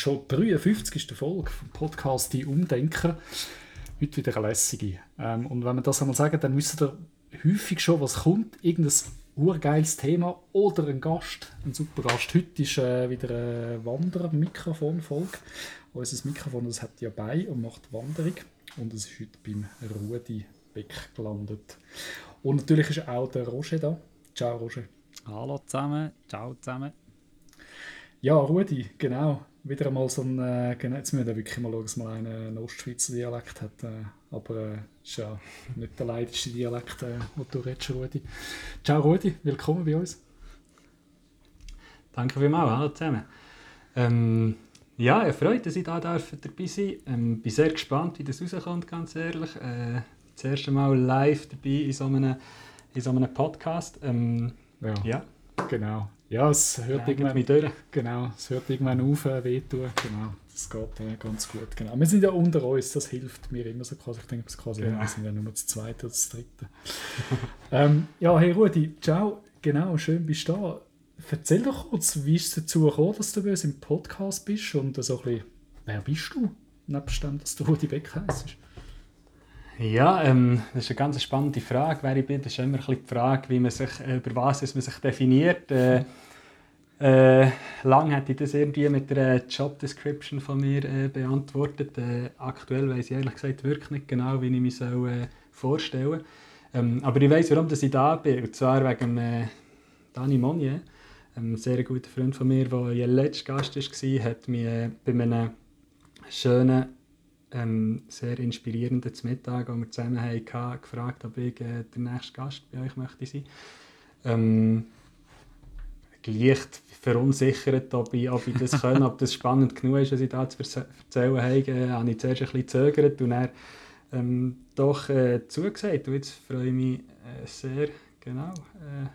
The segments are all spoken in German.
schon 53. Folge vom Podcast «Die Umdenken». Heute wieder eine lässige. Ähm, und wenn wir das einmal sagen, dann wisst ihr häufig schon, was kommt. Irgendein urgeiles Thema oder ein Gast, ein super Gast. Heute ist äh, wieder eine Wanderer-Mikrofon-Folge. Unser Mikrofon das hat ja bei und macht Wanderung. Und es ist heute beim Rudi Beck gelandet. Und natürlich ist auch der Roger da. Ciao, Roger. Hallo zusammen, ciao zusammen. Ja, Rudi, genau. Wieder einmal so ein, äh, genau, jetzt müssen wir wirklich mal schauen, dass man einen Ostschweizer Dialekt hat. Äh, aber äh, ist ja nicht der leidigste Dialekt, äh, den du redest, Rudi. Ciao Rudi, willkommen bei uns. Danke vielmals, hallo zusammen. Ähm, ja, ich freue mich, dass ich da darf dabei sein darf. Ähm, bin sehr gespannt, wie das rauskommt, ganz ehrlich. Äh, das erste Mal live dabei in so einem, in so einem Podcast. Ähm, ja. ja. Genau. Ja, es hört, irgendwann, durch. genau, es hört irgendwann auf, äh, wehtun. Genau, das geht äh, ganz gut. Genau. Wir sind ja unter uns, das hilft mir immer so quasi. Ich denke, das quasi, genau. wir sind ja nur das zweite oder das dritte. ähm, ja, hey Rudi, ciao. Genau, schön bist du da. Erzähl doch kurz, wie ist es dazu gekommen, dass du bei uns im Podcast bist und so ein bisschen, wer bist du? Nebst dem, dass du Rudi Beck heisst. Ja, ähm, das ist eine ganz spannende Frage. Wer ich bin, das ist immer ein bisschen die Frage, wie man sich, äh, über was man sich definiert. Äh, äh, lang hätte ich das irgendwie mit der Job Description von mir äh, beantwortet. Äh, aktuell weiß ich ehrlich gesagt wirklich nicht genau, wie ich mich soll, äh, vorstellen ähm, Aber ich weiß, warum dass ich da bin. Und zwar wegen äh, Dani Monnier, ein sehr guter Freund von mir, der ihr letzter Gast war, hat mich äh, bei einem schönen ähm, sehr inspirierenden Mittag, wo wir zusammen hatten, gefragt, ob ich äh, der nächste Gast bei euch möchte sein. Ähm, leicht verunsichert, ob ich, ob ich das kann, ob das spannend genug ist, was ich da zu erzählen habe, äh, habe ich zuerst ein bisschen gezögert und dann ähm, doch äh, zugesagt. Und jetzt freue ich mich äh, sehr, genau, äh,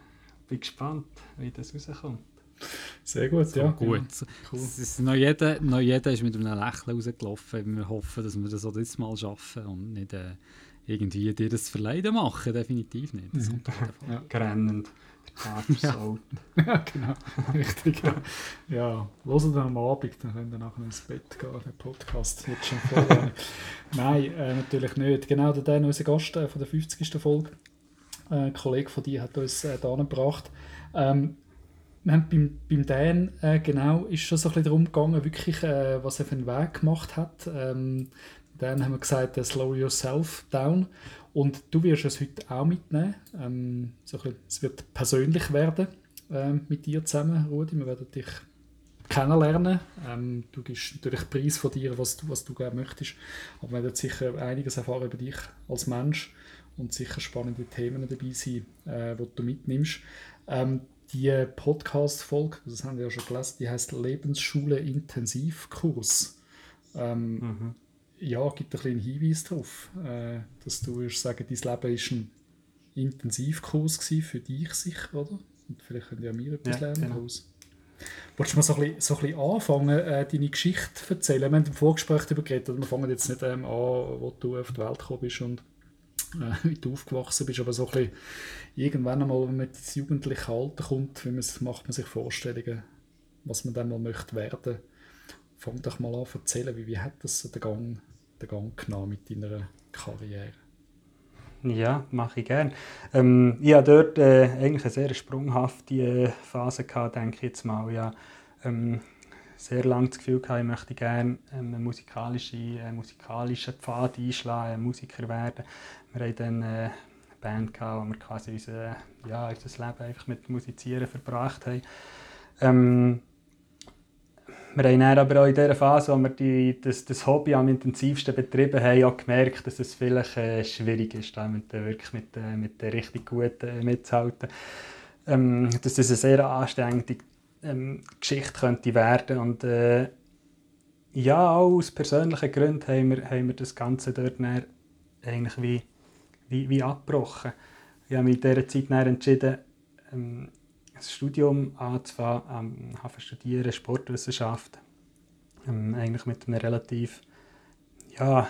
bin gespannt, wie das rauskommt. Sehr gut, so ja. Gut. Cool. ist, noch, jeder, noch jeder ist mit einem Lächeln rausgelaufen. Wir hoffen, dass wir das auch dieses Mal schaffen und nicht äh, irgendwie dir das Verleiden machen. Definitiv nicht. Das mhm. ja. Grennend. Ja. ja, genau. Richtig. Ja, ja. hören dann am Abend, dann können wir nachher ins Bett gehen. Der Podcast wird schon voll. Nein, äh, natürlich nicht. Genau, der Dan, unser Gast äh, von der 50. Folge, äh, ein Kollege von dir, hat uns äh, da gebracht. Ähm, haben beim, beim Dan äh, genau ist schon so ein bisschen darum gegangen, wirklich, äh, was er für einen Weg gemacht hat. Ähm, dann haben wir gesagt, äh, slow yourself down. Und du wirst es heute auch mitnehmen. Ähm, so bisschen, es wird persönlich werden äh, mit dir zusammen, Rudi. Wir werden dich kennenlernen. Ähm, du gibst natürlich Preis von dir, was du, was du gerne möchtest. Aber wir werden sicher einiges erfahren über dich als Mensch und sicher spannende Themen dabei sein, äh, die du mitnimmst. Ähm, die Podcast-Folge, das haben wir ja schon gelesen, die heißt Lebensschule Intensivkurs. Ähm, mhm. Ja, gibt ein einen Hinweis darauf, äh, dass du würdest sagen, dein Leben ist ein Intensivkurs für dich sicher, oder? Und vielleicht können ja wir etwas ja, lernen genau. daraus. Wolltest du mal so ein bisschen, so ein bisschen anfangen, äh, deine Geschichte zu erzählen? Wir haben im Vorgespräch darüber geredet, wir fangen jetzt nicht ähm, an, wo du auf die Welt gekommen bist und äh, wie du aufgewachsen bist, aber so ein bisschen irgendwann einmal, wenn man ins jugendliche Alter kommt, wie macht man sich Vorstellungen, was man dann mal möchte werden. Fang doch mal an zu erzählen, wie, wie hat das den Gang, den Gang genommen mit deiner Karriere? Ja, mache ich gerne. Ähm, ich hatte dort äh, eigentlich eine sehr sprunghafte äh, Phase, gehabt, denke ich jetzt mal. Ja, ähm, sehr lange das Gefühl gehabt, ich möchte gerne ähm, einen musikalischen, einen musikalischen Pfad einschlagen, Musiker werden. Wir hatten dann äh, eine Band, gehabt, wo wir quasi unser, ja, unser Leben einfach mit Musizieren verbracht haben. Ähm, wir haben dann aber auch in dieser Phase, wo wir die, das, das Hobby am intensivsten betrieben haben, auch gemerkt, dass es vielleicht äh, schwierig ist, da mit, äh, wirklich mit, äh, mit den richtig Guten äh, mitzuhalten. Ähm, dass das eine sehr anstrengende ähm, Geschichte könnte werden und äh, ja, auch aus persönlichen Gründen haben wir, haben wir das Ganze dort eigentlich wie, wie, wie abgebrochen. Ich habe mich in dieser Zeit entschieden, ähm, ein Studium anzufangen, ähm, habe studieren Sportwissenschaft, ähm, eigentlich mit einem relativ ja,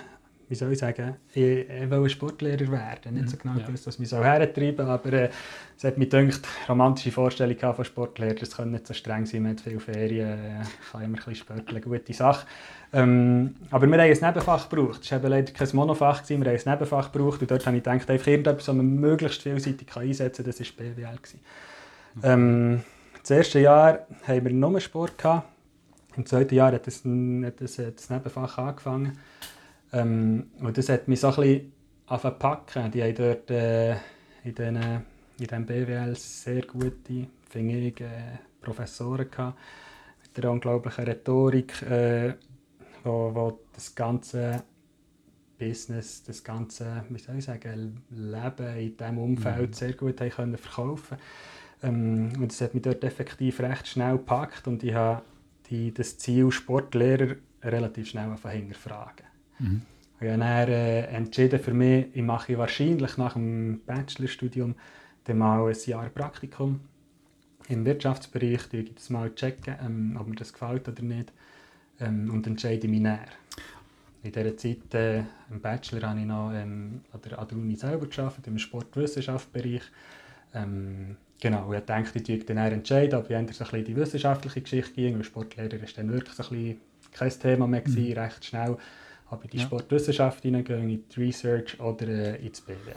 wie soll ich sagen, ich, ich wollte Sportlehrer werden. Nicht so genau ja. gewusst, was mich so hertreiben aber äh, es hat mich gedacht, romantische Vorstellung von Sportlehrer, das kann nicht so streng sein, man hat viele Ferien, äh, kann immer ein bisschen spörteln, gute Sache. Ähm, aber wir haben ein Nebenfach gebraucht. Es war eben leider kein Monofach, gewesen. wir haben ein Nebenfach gebraucht und dort habe ich gedacht, einfach irgendetwas, das man möglichst vielseitig einsetzen kann, das war BWL. Gewesen. Ähm, das erste Jahr haben wir nur Sport gehabt. Im zweiten Jahr hat das, hat das, das Nebenfach angefangen. Ähm, und das hat mich so ein bisschen packen. Die haben dort äh, in, den, in diesem BWL sehr gute, finde ich, äh, Professoren gehabt. Mit der unglaublichen Rhetorik, äh, wo, wo das ganze Business, das ganze, wie soll ich sagen, Leben in diesem Umfeld mhm. sehr gut haben können verkaufen ähm, Und das hat mich dort effektiv recht schnell gepackt und ich habe die, das Ziel Sportlehrer relativ schnell hinterfragen. Mhm. Ich habe dann äh, entschieden für mich, ich mache wahrscheinlich nach dem Bachelorstudium dann mal ein Jahr Praktikum im Wirtschaftsbereich, ich das mal checken, ähm, ob mir das gefällt oder nicht ähm, und entscheide mich näher. In dieser Zeit äh, im Bachelor habe ich noch ähm, an, der, an der Uni selber gearbeitet, im Sportwissenschaftsbereich. Ähm, genau, ich dachte, ich dann entscheiden, ob ich entweder so ein bisschen die wissenschaftliche Geschichte ging, weil Sportlehrer ist dann wirklich so ein bisschen kein Thema mehr gewesen, mhm. recht schnell ob in die ja. Sportwissenschaft hineingehe, in die Research oder äh, ins BWL.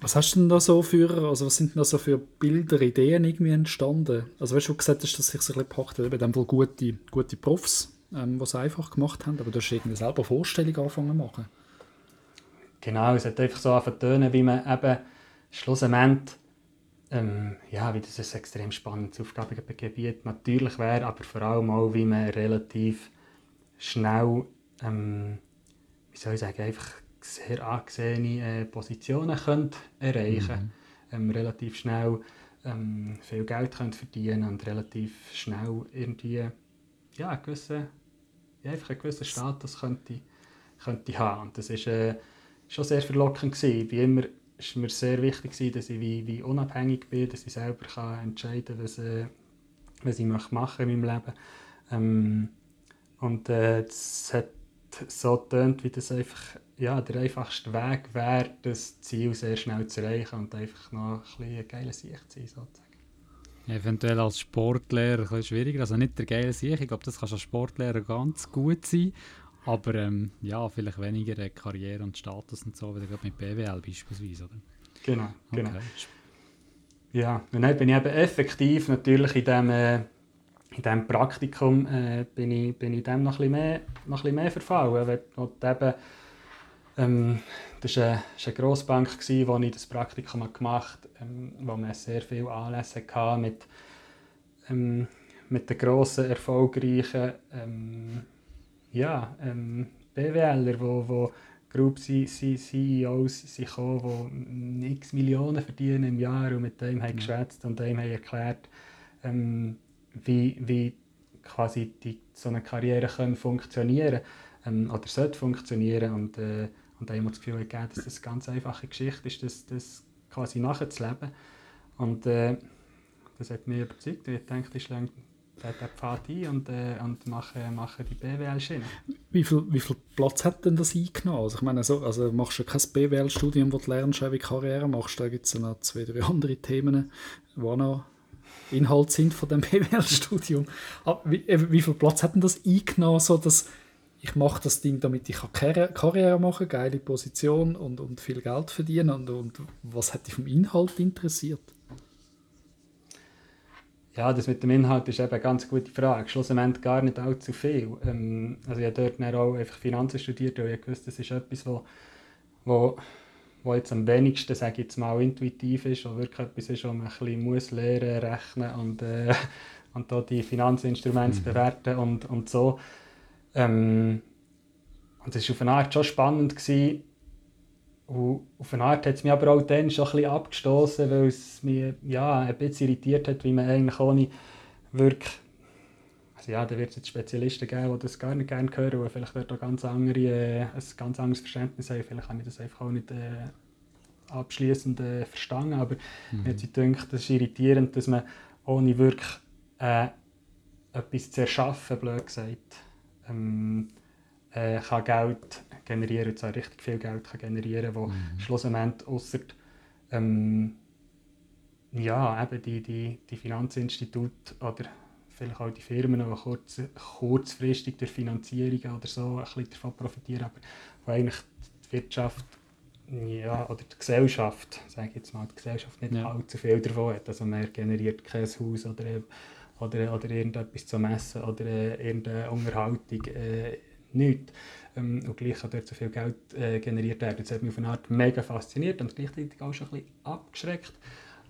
Was hast du denn da so für, also was sind denn da so für Bilder, Ideen irgendwie entstanden? Also weißt du, gesagt hast, dass sich so ein bisschen gepackt hat, eben Fall gute, gute Profs, ähm, die es einfach gemacht haben, aber du hast irgendwie selber Vorstellungen angefangen zu machen. Genau, es hat einfach so angefangen wie man eben schlussendlich ähm, ja, wie das ein extrem spannendes Aufgabengebiet natürlich wäre, aber vor allem auch, wie man relativ schnell ähm, wie soll ich sagen, einfach sehr angesehene äh, Positionen könnt erreichen mhm. ähm, relativ schnell ähm, viel Geld könnt verdienen und relativ schnell irgendwie ja, einen gewissen, ja, einfach einen gewissen Status könnte, könnte haben. Und das war äh, schon sehr verlockend. Gewesen. Wie immer war mir sehr wichtig, gewesen, dass ich wie, wie unabhängig bin, dass ich selber kann entscheiden kann, was, äh, was ich machen möchte in meinem Leben. Ähm, und äh, das hat so tönt, wie das einfach ja, der einfachste Weg wäre, das Ziel sehr schnell zu erreichen und einfach noch ein bisschen eine geile Sicht zu sein, sozusagen. Eventuell als Sportlehrer ein bisschen schwieriger, also nicht der geile Sicht, ich glaube, das kann als Sportlehrer ganz gut sein, aber ähm, ja, vielleicht weniger Karriere und Status und so, wie gerade mit BWL beispielsweise, oder? Genau, genau. Okay. Ja, und dann bin ich eben effektiv natürlich in diesem äh, in diesem Praktikum äh, bin, ich, bin ich dem noch ein bisschen mehr, noch ein bisschen mehr verfallen. Und eben, ähm, das war eine, eine Grossbank, wo ich das Praktikum gemacht habe, ähm, wo man sehr viele Anlässe hatte mit, ähm, mit den grossen, erfolgreichen ähm, ja, ähm, BWLer, wo, wo Group CEOs sind gekommen, die x Millionen verdienen im Jahr und mit dem haben geschwätzt und dem haben erklärt, ähm, wie, wie quasi die, so eine Karriere können funktionieren ähm, oder sollte funktionieren und, äh, und wir das Gefühl gegeben, dass das eine ganz einfache Geschichte ist, das, das quasi nachzuleben und äh, das hat mich überzeugt. Ich dachte, ich schlage den Pfad ein und, äh, und mache, mache die BWL-Schiene. Wie viel, wie viel Platz hat denn das eingenommen? Also ich meine, so, also machst du kein BWL-Studium, wo du lernst, wie Karriere machst, da gibt es noch zwei, drei andere Themen, die auch noch Inhalt sind von dem BWL-Studium. Wie, wie, viel Platz hat denn das eingenommen, so dass ich mache das Ding, damit ich Karriere, Karriere machen kann, geile Position und, und viel Geld verdienen und, und was hat dich vom Inhalt interessiert? Ja, das mit dem Inhalt ist eben eine ganz gute Frage. Schlussendlich gar nicht allzu viel. Ähm, also ich habe dort auch einfach Finanzen studiert, weil ich wusste, das ist etwas, wo, wo was jetzt am wenigsten, sage ich jetzt mal, intuitiv ist, oder wirklich etwas ist, was man ein bisschen muss lernen, rechnen und, äh, und da die Finanzinstrumente mhm. bewerten und, und so. Ähm, und es war auf eine Art schon spannend. Gewesen. Und auf eine Art hat es mich aber auch dann schon ein bisschen abgestoßen, weil es mich ja, ein bisschen irritiert hat, wie man eigentlich ohne wirklich also ja, da wird es jetzt Spezialisten geben, die das gar nicht gerne hören, die vielleicht dort auch ganz andere, äh, ein ganz anderes Verständnis haben. Vielleicht habe ich das einfach auch nicht äh, abschließend äh, verstanden, aber mhm. mir gedacht, das ist irritierend, dass man ohne wirklich äh, etwas zu erschaffen, blöd gesagt, ähm, äh, kann Geld generieren, und zwar richtig viel Geld kann generieren, wo Mhm. schlussendlich ausser ähm, ja, eben die, die, die Finanzinstitute oder vielleicht auch die Firmen, die kurz, kurzfristig durch Finanzierungen oder so ein bisschen davon profitieren, aber wo eigentlich die Wirtschaft ja, oder die Gesellschaft, sage ich jetzt mal, die Gesellschaft nicht Ja. allzu viel davon hat. Also man generiert kein Haus oder, oder, oder irgendetwas zum Essen oder äh, irgendeine Unterhaltung, äh, nichts. Ähm, und gleich kann dort so viel Geld äh, generiert werden. Das hat mich auf eine Art mega fasziniert und gleichzeitig auch schon ein bisschen abgeschreckt.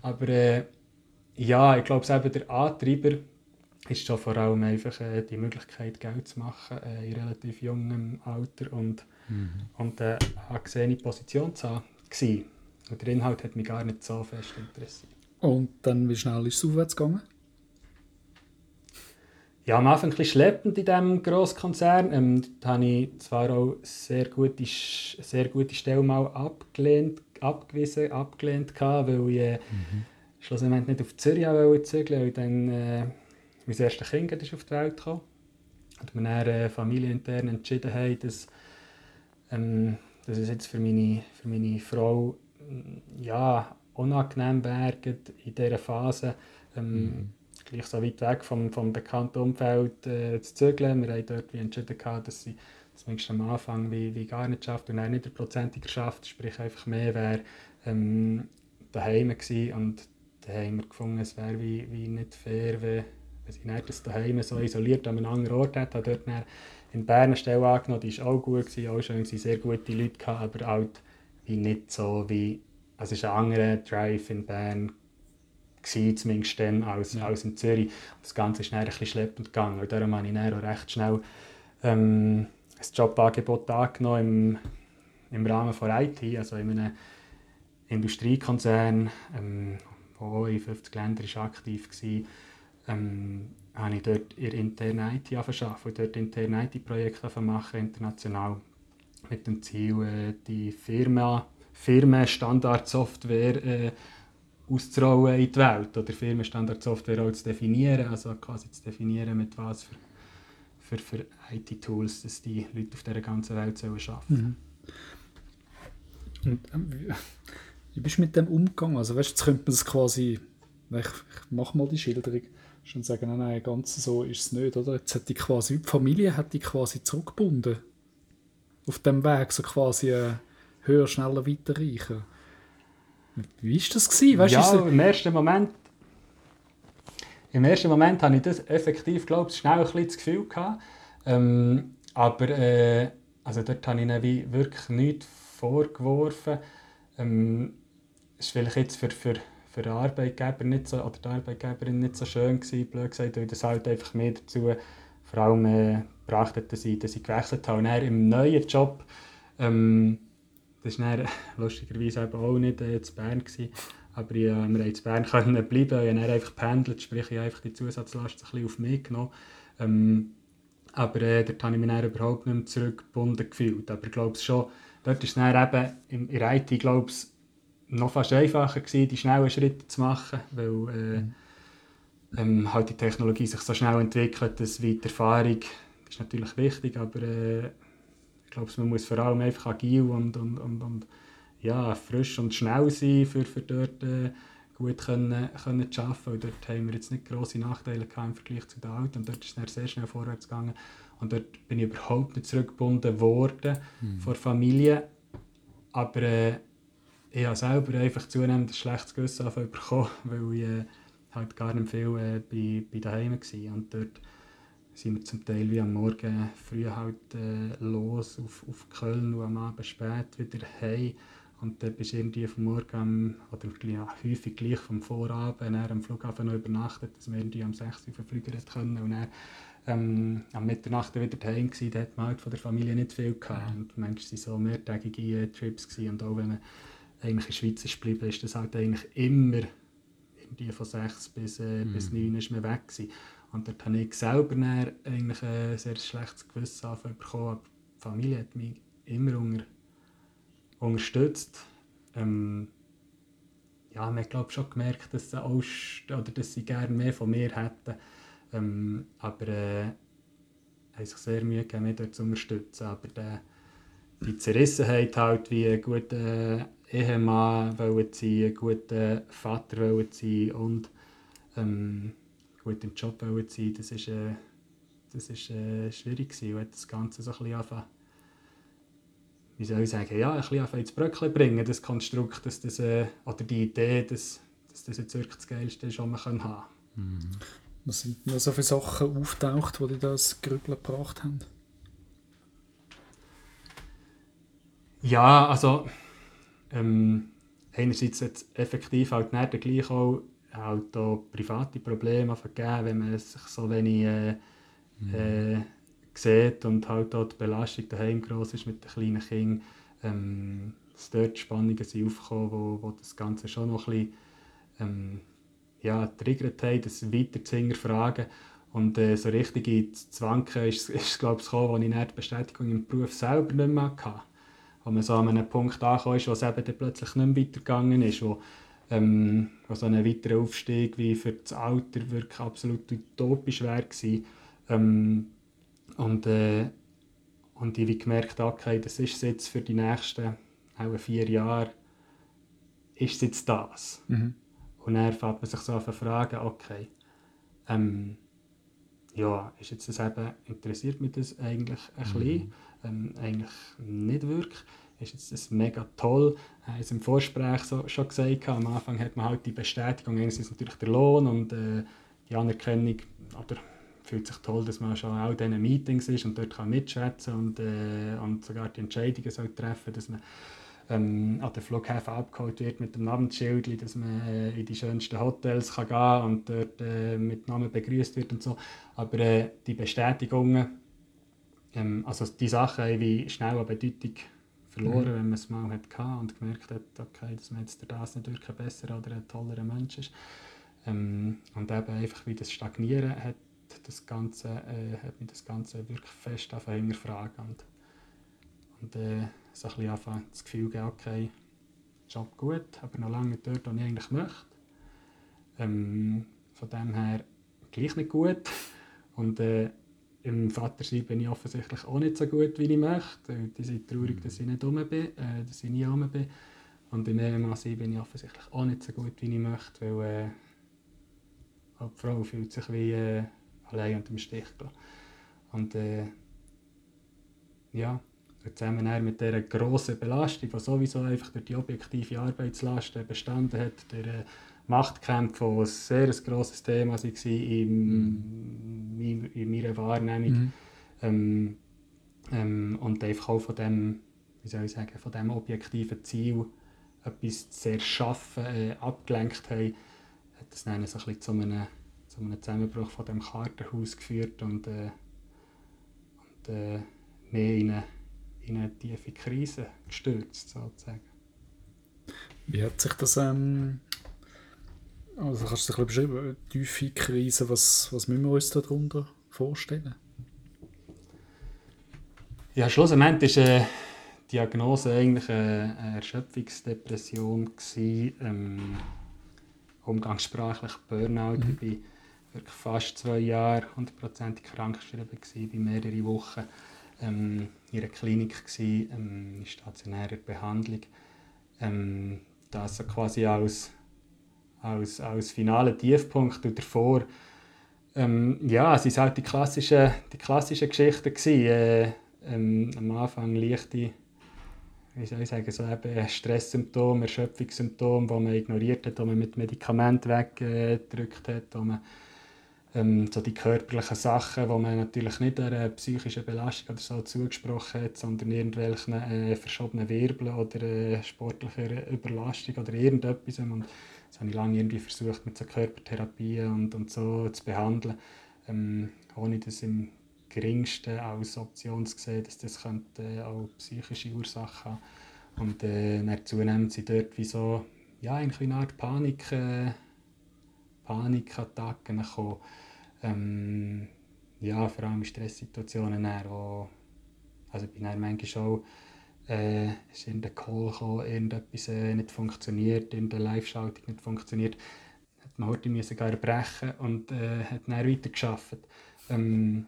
Aber äh, ja, ich glaube, eben der Antreiber ist schon vor allem einfach äh, die Möglichkeit, Geld zu machen äh, in relativ jungem Alter und, Mhm. und äh, eine angesehene Position zu haben. gewesen. Und der Inhalt hat mich gar nicht so fest interessiert. Und dann, wie schnell ist es aufwärts gegangen? Ja, am Anfang ein bisschen schleppend in diesem Grosskonzern. Ähm, da habe ich zwar auch sehr gute, sehr gute Stelle mal abgelehnt, abgewiesen, abgelehnt gehabt, weil ich äh, schlussendlich nicht auf Zürich wollte zügeln, weil dann äh, mein erstes Kind ist auf die Welt kam. Und wir dann äh, familienintern entschieden haben, dass, ähm, dass es jetzt für meine, für meine Frau mm, ja, unangenehm wäre, in dieser Phase, ähm, gleich so weit weg vom, vom bekannten Umfeld äh, zu zügeln. Wir haben dort wie entschieden, gehabt, dass sie zumindest am Anfang wie, wie gar nicht schafft und auch nicht der prozentiger schafft, sprich einfach mehr wäre ähm, daheim gewesen. und da haben wir gefunden, es wäre wie, wie nicht fair, wenn, wenn sie nicht das daheim so isoliert an einem anderen Ort hat. Hat dort in Bern eine Stelle angenommen, die war auch gut, gewesen, auch schön, gewesen, sehr gute Leute gehabt, aber halt wie nicht so wie, also es ist ein anderer Drive in Bern gewesen, zumindest dann, als, Ja. als in Zürich. Das Ganze ist dann ein bisschen schleppend gegangen. Und darum habe ich dann auch recht schnell ähm, ein Jobangebot angenommen im, im Rahmen von IT, also in einem Industriekonzern, ähm, der auch in 50 Ländern ist aktiv war, ähm, habe ich dort in der internen IT angefangen und dort interne IT-Projekte machen, international, mit dem Ziel, äh, die Firma, Firmenstandardsoftware äh, auszurollen in die Welt oder Firmenstandardsoftware auch zu definieren, also quasi zu definieren, mit was für, für, für IT-Tools dass die Leute auf dieser ganzen Welt sollen arbeiten Und ähm, wie, bist du mit dem umgegangen? Also weißt, jetzt könnte man das quasi, ich, ich mache mal die Schilderung, schon sagen, nein, nein, ganz so ist es nicht, oder? Jetzt hat die quasi, die Familie hat die quasi zurückgebunden. Auf dem Weg, so quasi äh, höher, schneller, weiter, reicher. Wie war das? Gewesen? Weißt, ja, ist es- im ersten Moment im ersten Moment hatte ich das effektiv, glaube ich, schnell ein bisschen das Gefühl gehabt. Ähm, aber äh, also dort habe ich ihnen wirklich nichts vorgeworfen. Ähm, war vielleicht jetzt für, für, für den Arbeitgeber nicht so, oder die Arbeitgeberin nicht so schön gewesen, blöd gesagt, weil das halt einfach mehr dazu vor allem äh, gebracht hat, dass ich, dass ich gewechselt habe. Und dann im neuen Job, ähm, das war dann lustigerweise eben auch nicht äh, in Bern, gewesen, aber ich, äh, wir in Bern können bleiben, ich habe einfach pendelt, sprich ich einfach die Zusatzlast ein bisschen auf mich genommen. Ähm, aber äh, dort habe ich mich überhaupt nicht mehr zurückgebunden gefühlt. Aber ich glaube schon, dort es dann eben in der IT glaube ich, noch fast einfacher gewesen, die schnellen Schritte zu machen, weil äh, ähm, halt die Technologie sich so schnell entwickelt, dass wie die Erfahrung, ist natürlich wichtig, aber äh, ich glaube, man muss vor allem einfach agil und, und, und, und ja, frisch und schnell sein, für, für dort äh, gut können, können zu arbeiten. Und dort haben wir jetzt nicht grosse Nachteile gehabt im Vergleich zu den Alten. Und dort ist es sehr schnell vorwärts gegangen. Und dort bin ich überhaupt nicht zurückgebunden worden von der Familie. Aber äh, ich habe selber einfach zunehmend ein schlechtes Gewissen bekommen, weil ich äh, halt gar nicht viel äh, bei, bei daheim war. Und dort sind wir zum Teil wie am Morgen früh halt äh, los auf, auf Köln und am Abend spät wieder heim. Und dann bist du irgendwie vom Morgen oder ja, häufig gleich vom Vorabend dann am Flughafen noch übernachtet, dass wir irgendwie am 6 Uhr fliegen können. Und dann ähm, am Mitternacht wieder daheim gewesen, da hat man halt von der Familie nicht viel gehabt. Und manchmal waren so mehrtägige äh, Trips gewesen. und auch wenn man eigentlich in der Schweiz ist geblieben, ist das halt eigentlich immer irgendwie von 6 bis, äh, bis 9 ist man weg gewesen. Und dort habe ich selber dann eigentlich ein sehr schlechtes Gewissen bekommen, aber die Familie hat mich immer unter, unterstützt. Ähm, ja, man hat glaub, schon gemerkt, dass sie, auch, oder dass sie gerne mehr von mir hätten. Ähm, aber äh, haben sich sehr Mühe gegeben, mich dort zu unterstützen. Aber der, die Zerrissenheit halt, wie ein guter Ehemann wollen sein, ein guter Vater wollen sein und ähm, gut im Job wollen sein, das ist, äh, das ist äh, schwierig gewesen. Und das Ganze so ein bisschen anfangen, wie soll ich sagen, ja, ein bisschen ins Bröckchen bringen, das Konstrukt, dass das, äh, oder die Idee, dass, dass das jetzt wirklich das Geilste ist, was man haben kann. Mhm. Was sind denn so viele Sachen auftaucht, die das Grübeln gebracht haben? Ja, also ähm, einerseits jetzt effektiv halt nicht gleich auch, halt auch private Probleme vergeben, wenn man sich so wenig äh, mhm. äh, sieht und halt auch die Belastung daheim groß ist mit den kleinen Kindern, ähm, dass dort Spannungen sind aufgekommen, wo, wo das Ganze schon noch ein bisschen ähm, ja, triggert haben, das weiter zu hinterfragen. Und äh, so richtig ins Zwanken ist, es, glaube ich, gekommen, als ich die Bestätigung im Beruf selber nicht mehr hatte. Wo man so an einem Punkt angekommen ist, wo es eben dann plötzlich nicht mehr weitergegangen ist, wo, ähm, wo so ein weiterer Aufstieg wie für das Alter wirklich absolut utopisch wäre ähm, und, äh, und ich habe gemerkt, okay, das ist es jetzt für die nächsten auch vier Jahre, ist es jetzt das? Mhm. Und dann fängt man sich so an fragen, okay, ähm, ja, ist jetzt das eben, interessiert mich das eigentlich ein mhm. bisschen? Ähm, eigentlich nicht wirklich. Ist jetzt mega toll. Ich habe es im Vorgespräch so, schon gesagt, am Anfang hat man halt die Bestätigung, einerseits natürlich der Lohn und äh, die Anerkennung, oder fühlt sich toll, dass man schon auch diesen Meetings ist und dort kann mitschätzen und, äh, und sogar die Entscheidungen soll treffen dass man ähm, an den Flughäfen abgeholt wird mit dem Namensschild, dass man äh, in die schönsten Hotels kann gehen und dort äh, mit Namen begrüßt wird und so. Aber äh, die Bestätigungen, ähm, also die Sachen haben wie schnell an Bedeutung verloren, mhm. wenn man es mal hatte und gemerkt hat, okay, dass man jetzt das nicht wirklich ein besserer oder ein tollerer Mensch ist. Ähm, und eben einfach wie das Stagnieren hat, das Ganze, äh, hat mich das Ganze wirklich fest auf hinterfragen und, und äh, so ein bisschen das Gefühl gegeben, okay, Job gut, aber noch lange nicht dort, wo ich eigentlich möchte. Ähm, von dem her gleich nicht gut. Und äh, im Vatersein bin ich offensichtlich auch nicht so gut, wie ich möchte. Die sind traurig, dass ich nicht rum bin, äh, dass ich nie rum bin. Und im Ehemann bin ich offensichtlich auch nicht so gut, wie ich möchte, weil äh, die Frau fühlt sich wie äh, allein unter dem Stich. Und äh, ja, zusammen mit dieser grossen Belastung, die sowieso einfach durch die objektive Arbeitslast bestanden hat, der äh, Machtkämpfe, die ein sehr grosses Thema waren in, mhm. in meiner Wahrnehmung. Mhm. Ähm, ähm, und einfach auch von dem, wie soll ich sagen, von dem objektiven Ziel etwas zu erschaffen, äh, abgelenkt haben, hat das dann so ein bisschen zu einem, zu einem Zusammenbruch von dem Kartenhaus geführt und, äh, und äh, mehr in eine in eine tiefe Krise gestürzt, sozusagen. Wie hat sich das, ähm, also kannst du dir ein bisschen beschreiben, tiefe Krise, was, was müssen wir uns darunter vorstellen? Ja, schlussendlich war äh, die Diagnose eigentlich eine, eine Erschöpfungsdepression, gewesen, ähm, umgangssprachlich Burnout. Mhm. Ich war wirklich fast zwei Jahre hundertprozentig krankgeschrieben, bei mehreren Wochen ähm, in einer Klinik, gewesen, ähm, in stationärer Behandlung. Ähm, das quasi als, als, als finaler Tiefpunkt und davor ähm, ja, es waren halt die klassischen, die klassischen Geschichten. Äh, ähm, am Anfang leichte wie soll ich sagen, so eben Stresssymptome, Erschöpfungssymptome, die man ignoriert hat, die man mit Medikamenten weggedrückt hat, wo man ähm, so die körperlichen Sachen, wo man natürlich nicht einer psychischen Belastung oder so zugesprochen hat, sondern irgendwelchen äh, verschobenen Wirbeln oder äh, sportlicher Überlastung oder irgendetwas. Und das habe ich lange irgendwie versucht mit so Körpertherapien und, und so zu behandeln, ähm, ohne das im geringsten als Option zu sehen, dass das könnte, auch psychische Ursachen haben Und äh, dann zunehmend sind dort wie so, ja, eine Art Panik, äh, Panikattacken gekommen. Ähm, ja, vor allem in Stresssituationen, dann, wo, also ich bin manchmal auch, äh, ist irgendein Call gekommen, irgendetwas äh, nicht funktioniert, irgendeine Live-Schaltung nicht funktioniert, hat man heute müssen gar brechen und äh, hat dann weiter geschafft. Ähm,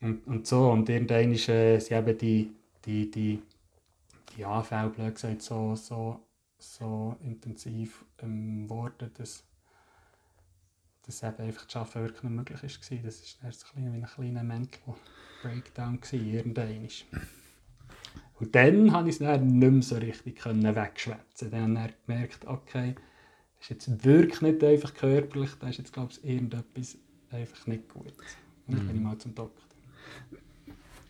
und, und so. Und irgendwann ist, äh, sind eben die, die, die, die Anfälle, gesagt, so, so, so intensiv ähm, geworden, dass, dass eben einfach das Arbeiten wirklich nicht möglich war. Das war ein, ein kleiner Mental Breakdown, irgendwann. Und dann konnte ich es dann nicht mehr so richtig wegschwätzen. Dann habe ich gemerkt, okay, das ist jetzt wirklich nicht einfach körperlich, da ist jetzt, glaube ich, irgendetwas einfach nicht gut. Und dann mhm. bin ich mal zum Doktor.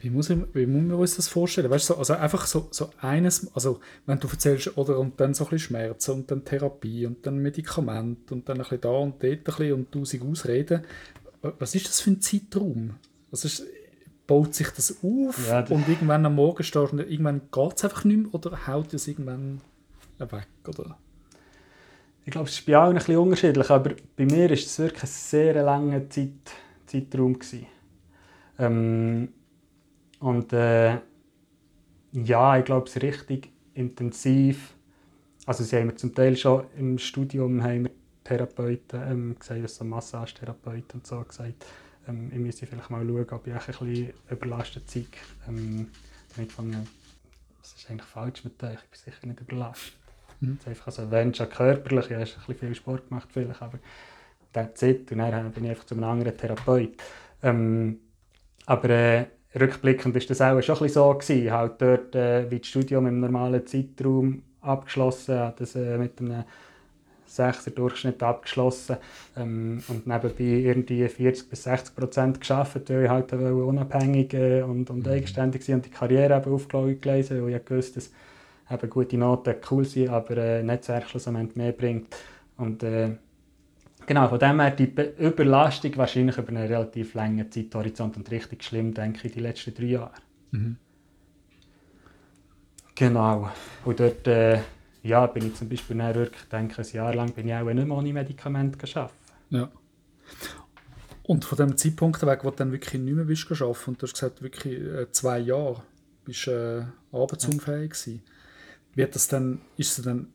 Wie muss, ich, wie muss man uns das vorstellen? Weißt du, also einfach so, so eines, also wenn du erzählst, oder und dann so ein bisschen Schmerzen und dann Therapie und dann Medikament und dann ein bisschen da und dort ein bisschen und tausend Ausreden. Was ist das für ein Zeitraum? Was ist, baut sich das auf ja, und irgendwann am Morgen stehst du irgendwann geht es einfach nicht mehr oder haut es irgendwann weg? Oder? Ich glaube, es ist bei allen ein bisschen unterschiedlich, aber bei mir war es wirklich ein sehr langer Zeit, Zeitraum. Ähm, und äh, ja, ich glaube, es ist richtig intensiv. Also sie haben mir zum Teil schon im Studium haben Therapeuten ähm, gesagt, also Massagetherapeuten und so gesagt, ähm, ich müsste vielleicht mal schauen, ob ich ein bisschen überlastet sei. Ähm, dann gefunden, was ist eigentlich falsch mit dir? Ich bin sicher nicht überlastet. Mhm. Einfach, also, wenn schon körperlich, ja, hast ein bisschen viel Sport gemacht vielleicht, aber that's it. Und dann bin ich einfach zu einem anderen Therapeut. Ähm, aber äh, rückblickend war das auch schon ein bisschen so. Gewesen. Halt dort, äh, wie das Studium im normalen Zeitraum abgeschlossen, hat das äh, mit einem 6er Durchschnitt abgeschlossen ähm, und nebenbei irgendwie 40 bis 60 Prozent geschafft, weil ich halt unabhängig äh, und, und mhm. eigenständig war und die Karriere eben aufgelesen weil ich wusste, dass eben gute Noten cool sind, aber äh, nicht das mehr bringt. Und äh, genau, von dem her die Überlastung wahrscheinlich über einen relativ langen Zeithorizont und richtig schlimm, denke ich, die letzten drei Jahre. Mhm. Genau. Und dort äh, ja, bin ich zum Beispiel dann wirklich, denke ein Jahr lang bin ich auch nicht mehr ohne Medikamente arbeiten. Ja. Und von dem Zeitpunkt weg, wo du dann wirklich nicht mehr bist arbeiten und du hast gesagt, wirklich äh, zwei Jahre bist äh, arbeitsunfähig gewesen. Wird das dann, ist es dann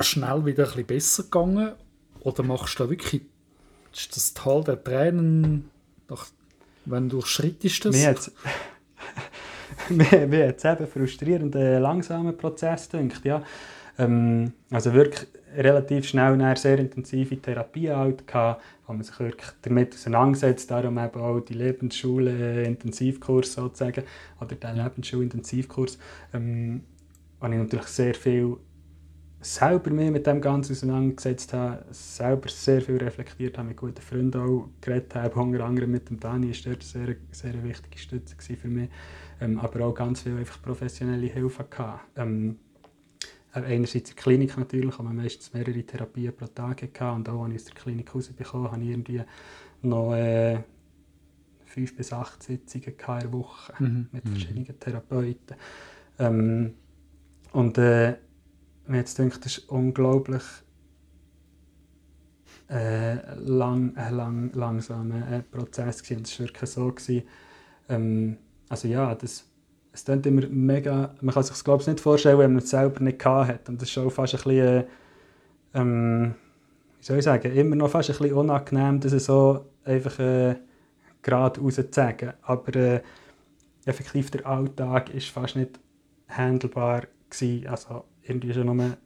schnell wieder ein bisschen besser gegangen oder machst du da wirklich ist das Tal der Tränen, nach, wenn du schrittest das? Mir hat es eben frustrierenden, langsamen Prozess gedacht, ja. Ähm, also wirklich relativ schnell eine sehr intensive Therapie halt gehabt, wo man sich wirklich damit auseinandersetzt, darum eben auch die Lebensschule-Intensivkurs sozusagen, oder der Lebensschule-Intensivkurs, ähm, wo ich natürlich sehr viel selber mehr mit dem Ganzen auseinandergesetzt habe, selber sehr viel reflektiert habe, mit guten Freunden auch geredet habe, unter anderem mit dem Dani, ist dort eine sehr, sehr wichtige Stütze für mich, ähm, aber auch ganz viel einfach professionelle Hilfe gehabt. Ähm, einerseits in der Klinik natürlich, man meistens mehrere Therapien pro Tag hatte und auch als ich aus der Klinik rausbekommen habe ich irgendwie noch äh, fünf bis acht Sitzungen in der Woche mhm. mit mhm. verschiedenen Therapeuten. Ähm, und äh, mir jetzt denkt, das ist unglaublich äh, lang, äh, lang, langsamer äh, Prozess gewesen. Und es war wirklich so, gewesen, ähm, also ja, das es klingt immer mega, man kann sich das glaube ich nicht vorstellen, wenn man es selber nicht hat. Und das ist auch fast ein bisschen, ähm, wie soll ich sagen, immer noch fast ein bisschen unangenehm, das so einfach äh, gerade rauszusagen. Aber äh, effektiv der Alltag ist fast nicht handelbar gewesen. Also irgendwie schon nur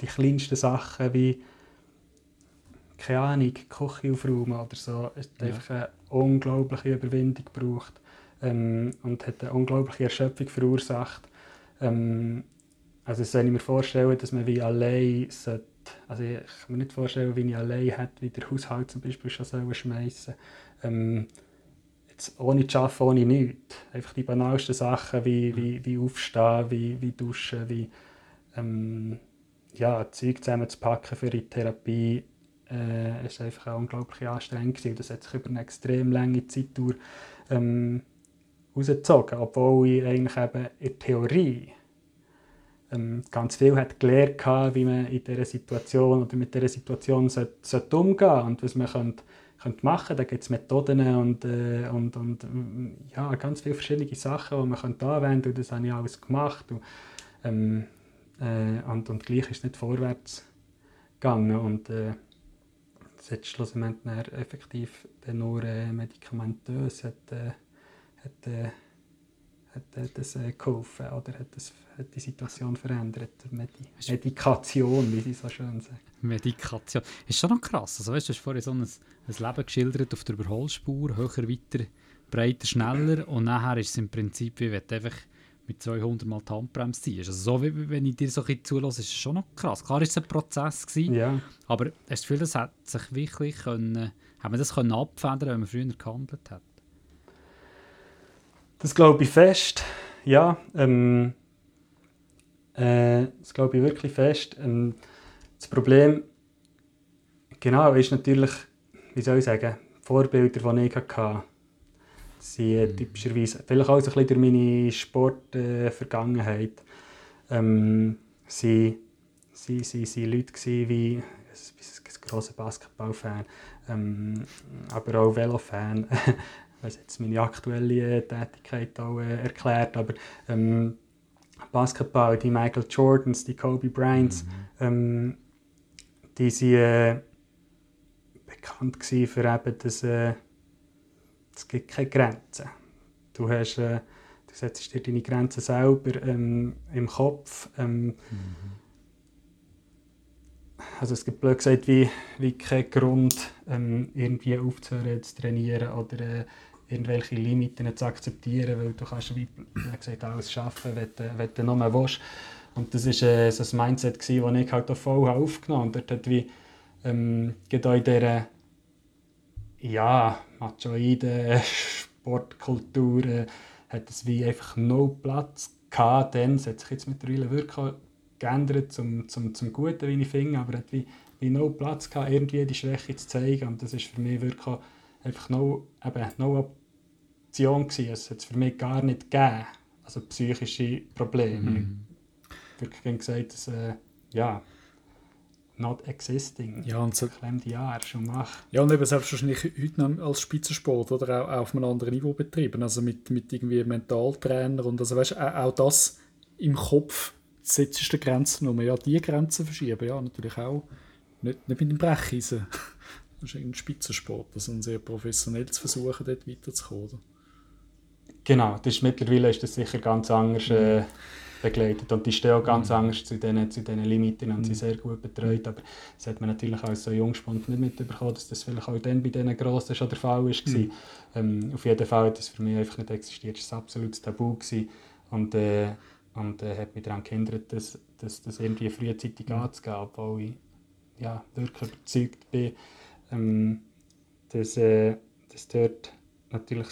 die kleinsten Sachen wie keine Ahnung, Küche aufräumen oder so. Es hat ja. einfach eine unglaubliche Überwindung gebraucht ähm, und hat eine unglaubliche Erschöpfung verursacht. Ähm, also soll ich mir vorstellen, dass man wie allein sollte, also ich kann mir nicht vorstellen, wie ich allein hätte, wie der Haushalt zum Beispiel schon schmeißen ähm, jetzt ohne zu arbeiten, ohne nichts. Einfach die banalsten Sachen wie, wie, wie aufstehen, wie, wie duschen, wie ähm, ja, Zeug zusammenzupacken für die Therapie. Äh, ist einfach eine unglaublich anstrengend Das hat sich über eine extrem lange Zeit durch ähm, rausgezogen, obwohl ich eigentlich eben in Theorie ähm, ganz viel hat gelernt hatte, wie man in dieser Situation oder mit dieser Situation sollte, sollte umgehen und was man könnte, könnte machen könnte. Da gibt es Methoden und, äh, und, und ja, ganz viele verschiedene Sachen, die man könnte anwenden könnte. Das habe ich alles gemacht. Und, ähm, äh, und, und gleich ist es nicht vorwärts gegangen. Und, äh, es hat schlussendlich effektiv nur äh, medikamentös hat, äh, hat, äh, hat, hat das äh, geholfen oder hat, das, hat die Situation verändert. Medi Medikation, wie sie so schön sagen. Medikation. Ist schon noch krass. Also, weißt, du hast vorhin so ein, ein Leben geschildert auf der Überholspur, höher, weiter, breiter, schneller und nachher ist es im Prinzip, wie wenn du einfach mit 200 Mal die Handbremse ziehst. Also so wie wenn ich dir so ein zulasse, ist es schon noch krass. Klar war es ein Prozess, gewesen, Ja. aber hast du das Gefühl, das hat sich wirklich können, hat man das können abfedern, wenn man früher gehandelt hat? Das glaube ich fest. Ja, ähm, äh, das glaube ich wirklich fest. Ähm, das Problem genau ist natürlich, wie soll ich sagen, Vorbilder, die ich hatte, sind äh, typischerweise, vielleicht auch so ein bisschen durch meine Sportvergangenheit, äh, ähm, sie, sie, sie, sie Leute gewesen wie ein, ein grosser Basketballfan, ähm, aber auch Velofan. was jetzt meine aktuelle äh, Tätigkeit auch äh, erklärt, aber ähm, Basketball, die Michael Jordans, die Kobe Bryants, ähm, die sind äh, bekannt gewesen für eben das, äh, es gibt keine Grenzen. Du hast, äh, du setzt dir deine Grenzen selber ähm, im Kopf. Ähm, also es gibt blöd gesagt wie, wie keinen Grund, ähm, irgendwie aufzuhören zu trainieren oder äh, irgendwelche Limiten zu akzeptieren, weil du kannst wie, gesagt, alles schaffen, wenn du, wenn du nur willst. Und das war äh, so ein Mindset, das ich halt auch voll aufgenommen habe. Dort hat wie, ähm, auch in dieser ja, machoiden Sportkultur äh, hat es wie einfach no Platz gehabt. Dann, es hat sich jetzt mittlerweile wirklich geändert zum, zum, zum Guten, wie ich finde, aber hat wie, wie no Platz gehabt, irgendwie die Schwäche zu zeigen. Und das ist für mich wirklich einfach no, eben, no Option gewesen. Es hat es für mich gar nicht gegeben. Also psychische Probleme. Mhm. Ich habe wirklich gesagt, dass, äh, ja, not existing. Ja, und so, Klemm die Jahre schon mach. ja, und eben selbstverständlich heute noch als Spitzensport oder auch, auch auf einem anderen Niveau betrieben. Also mit, mit irgendwie Mentaltrainer und also weißt, auch, das im Kopf setzt du die Grenzen um. Ja, die Grenzen verschieben, ja, natürlich auch. Nicht, nicht mit dem Brecheisen. Das ist ein Spitzensport, das ist sehr professionell zu versuchen, dort weiterzukommen. Genau, das ist, mittlerweile ist das sicher ganz anders äh, begleitet. Und die stehen auch ganz anders zu diesen, zu Limiten und sind sehr gut betreut, aber das hat man natürlich als so Jungspund nicht mitbekommen, dass das vielleicht auch dann bei diesen Grossen schon der Fall war. Mhm. Ähm, auf jeden Fall hat das für mich einfach nicht existiert, es war ein absolutes Tabu gewesen. Und, äh, und äh, hat mich daran gehindert, das, das, das irgendwie frühzeitig Mhm. anzugehen, obwohl ich ja, wirklich überzeugt bin, ähm, dass, äh, dass dort natürlich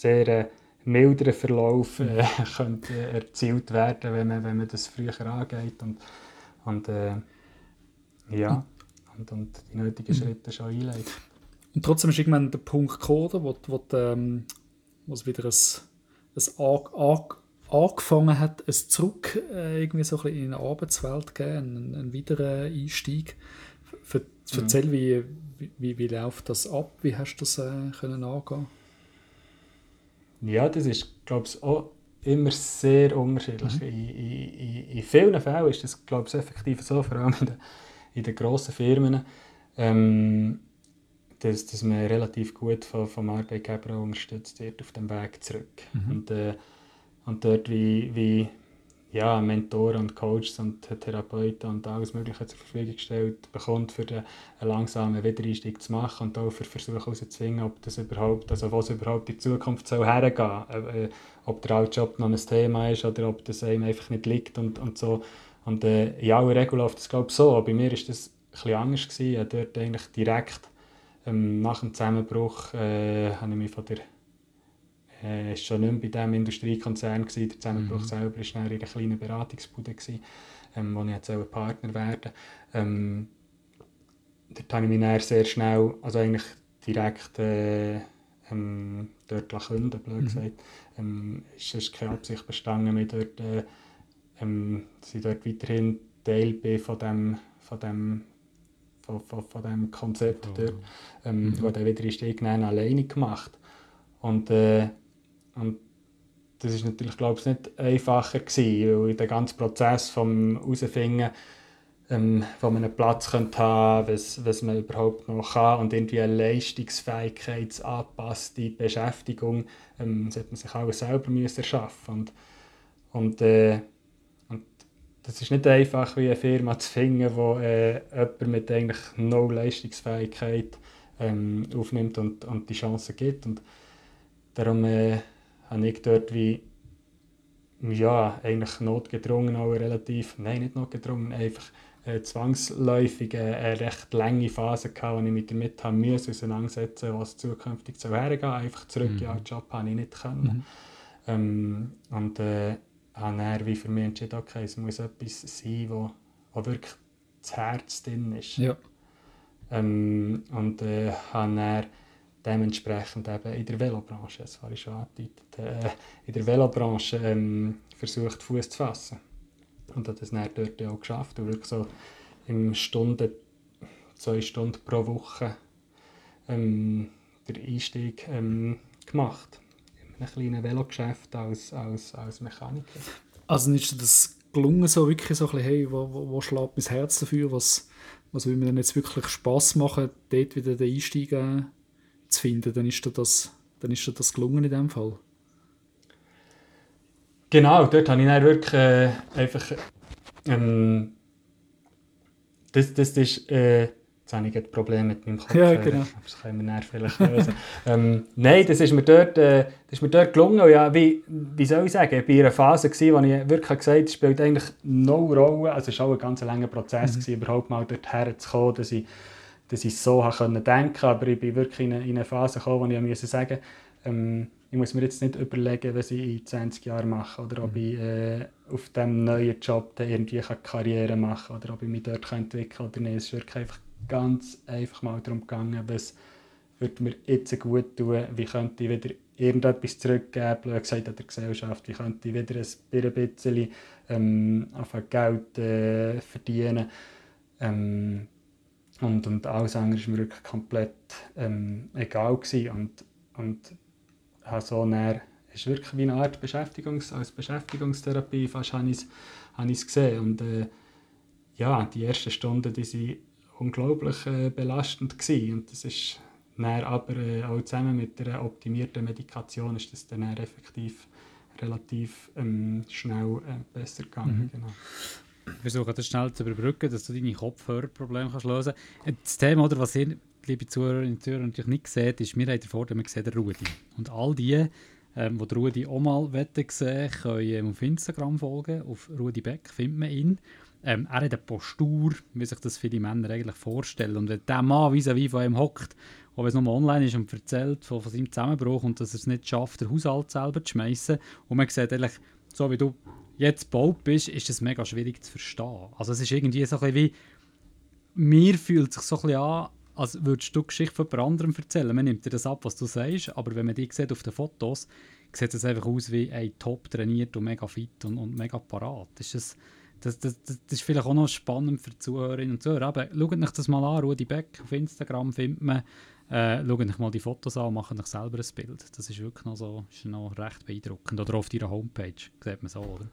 sehr äh, milderer Verlauf äh, könnte äh, erzielt werden, wenn man, wenn man das früher angeht und, und äh, ja, und, und die nötigen Schritte schon einleitet. Und trotzdem ist irgendwann der Punkt gekommen, wo, wo, ähm, wo es wieder ein, ein an, an, angefangen hat, ein Zurück äh, irgendwie so ein bisschen in die Arbeitswelt geben, einen, einen weiteren Einstieg. Ver, erzähl, wie, wie, wie läuft das ab? Wie hast du das äh, können angehen? Ja, das ist, glaube ich, auch immer sehr unterschiedlich. In, in, in, in vielen Fällen ist das, glaube ich, effektiv so, vor allem in den, in den grossen Firmen, ähm, dass, dass man relativ gut vom, vom Arbeitgeber unterstützt wird auf dem Weg zurück. Und, äh, und dort wie, wie ja, Mentoren und Coaches und Therapeuten und alles Mögliche zur Verfügung gestellt bekommt, für einen langsamen Wiedereinstieg zu machen und auch für Versuche herauszufinden, ob das überhaupt, also was überhaupt in Zukunft soll hergehen soll. Äh, ob der alte Job noch ein Thema ist oder ob das einem einfach nicht liegt und, und so. Und äh, in aller Regel läuft das glaube ich so. Bei mir war das bisschen anders. Gewesen. Dort eigentlich direkt ähm, nach dem Zusammenbruch äh, habe ich mich von der äh, ist schon nicht mehr bei diesem Industriekonzern gewesen. Der Zusammenbruch selber war schnell in einer kleinen Beratungsbude, gewesen, ähm, wo ich jetzt auch Partner werden ähm, Dort habe ich mich dann sehr schnell, also eigentlich direkt äh, ähm, dort künden, blöd gesagt. Ähm, es ist keine Absicht bestanden, mich dort, äh, ähm, dass ich dort weiterhin Teil bin von dem, von dem, von, von, von dem Konzept dort. Ähm, Ich habe den Wiedereinstieg dann alleine gemacht. Und, äh, und das ist natürlich, glaube ich, nicht einfacher gewesen, weil der ganze Prozess vom herausfinden, ähm, wo man einen Platz könnte haben was, was man überhaupt noch kann und irgendwie eine leistungsfähigkeitsangepasste Beschäftigung ähm, sollte man sich auch selber müssen erschaffen und, und, äh, und das ist nicht einfach wie eine Firma zu finden, wo äh, jemand mit eigentlich no Leistungsfähigkeit ähm, aufnimmt und, und die Chance gibt. Und darum äh, habe ich dort wie ja, eigentlich notgedrungen auch relativ, nein, nicht notgedrungen, einfach äh, zwangsläufig äh, eine recht lange Phase gehabt, wo ich mich damit haben musste, auseinandersetzen, was zukünftig zu hergehen. Einfach zurück mhm. in den Job habe ich nicht können. Mhm. Ähm, und äh, habe dann wie für mich entschieden, okay, es muss etwas sein, wo, wo wirklich das Herz drin ist. Ja. Ähm, und äh, habe dann dementsprechend eben in der Velobranche, das habe ich schon angedeutet, äh, in der Velobranche ähm, versucht Fuß zu fassen. Und habe das dann dort auch geschafft und wirklich so im Stunden, zwei Stunden pro Woche ähm, den Einstieg ähm, gemacht. In einem kleinen Velogeschäft als, als, als Mechaniker. Also ist das gelungen, so wirklich so ein bisschen, hey, wo, wo, wo schlägt mein Herz dafür, was, was will mir dann jetzt wirklich Spass machen, dort wieder den Einstieg äh, zu finden, dann ist dir das, dann ist dir das gelungen in dem Fall. Genau, dort habe ich dann wirklich äh, einfach. Ähm, das, das ist. Äh, jetzt habe ich ein Problem mit meinem Kopf. Ja, genau. Das können wir dann vielleicht lösen. ähm, nein, das ist mir dort, äh, das ist mir dort gelungen. Und ja, wie, wie soll ich sagen, ich war in einer Phase, gewesen, wo ich wirklich gesagt habe, es spielt eigentlich no Rolle. Also es war auch ein ganz langer Prozess, mhm. gewesen, überhaupt mal dorthin zu kommen, dass ich, dass ich so denken konnte. Aber ich bin wirklich in eine, in eine Phase gekommen, wo ich musste sagen ähm, ich muss mir jetzt nicht überlegen, was ich in 20 Jahren mache oder ob mhm. ich äh, auf diesem neuen Job irgendwie Karriere machen kann oder ob ich mich dort entwickeln kann oder nicht. Es ist wirklich einfach ganz einfach mal darum gegangen, was würde mir jetzt gut tun, wie könnte ich wieder irgendetwas zurückgeben, blöd gesagt an der Gesellschaft, wie könnte ich wieder ein bisschen ähm, Geld äh, verdienen. Ähm, und, und alles andere war mir wirklich komplett ähm, egal gewesen. Und, und habe so näher, ist wirklich wie eine Art Beschäftigungs als Beschäftigungstherapie fast habe ich es, habe ich gesehen und äh, ja, die ersten Stunden die waren unglaublich äh, belastend gewesen. und das ist näher aber äh, auch zusammen mit der optimierten Medikation ist das dann effektiv relativ ähm, schnell äh, besser gegangen. Mhm. Genau. Wir versuchen das schnell zu überbrücken, dass du deine Kopfhörerprobleme kannst lösen kannst. Das Thema, oder, was ihr liebe Zuhörerinnen und Zuhörer, natürlich nicht gesehen, ist, wir haben Vorteil, wir sehen den Rudi. Und all die, ähm, die Rudi auch mal sehen können auf Instagram folgen. Auf Rudi Beck findet man ihn. Ähm, er hat eine Postur, wie sich das viele Männer eigentlich vorstellen. Und wenn der Mann vis à von ihm hockt, wenn es nur online ist und erzählt von, von seinem Zusammenbruch und dass er es nicht schafft, den Haushalt selber zu schmeißen, und man sieht eigentlich, so wie du jetzt gebaut bist, ist es mega schwierig zu verstehen. Also es ist irgendwie so ein wie, mir fühlt sich so ein bisschen an, als würdest du Geschichte von jemand anderem erzählen. Man nimmt dir das ab, was du sagst, aber wenn man die sieht auf den Fotos, sieht es einfach aus wie ein top trainiert und mega fit und, und mega parat. Das ist, das, das, das, ist vielleicht auch noch spannend für die Zuhörerinnen und Zuhörer. Aber schaut euch das mal an, Rudi Beck auf Instagram findet man. Äh, schaut euch mal die Fotos an und macht euch selber ein Bild. Das ist wirklich noch, so, ist noch recht beeindruckend. Oder auf deiner Homepage sieht man so, oder?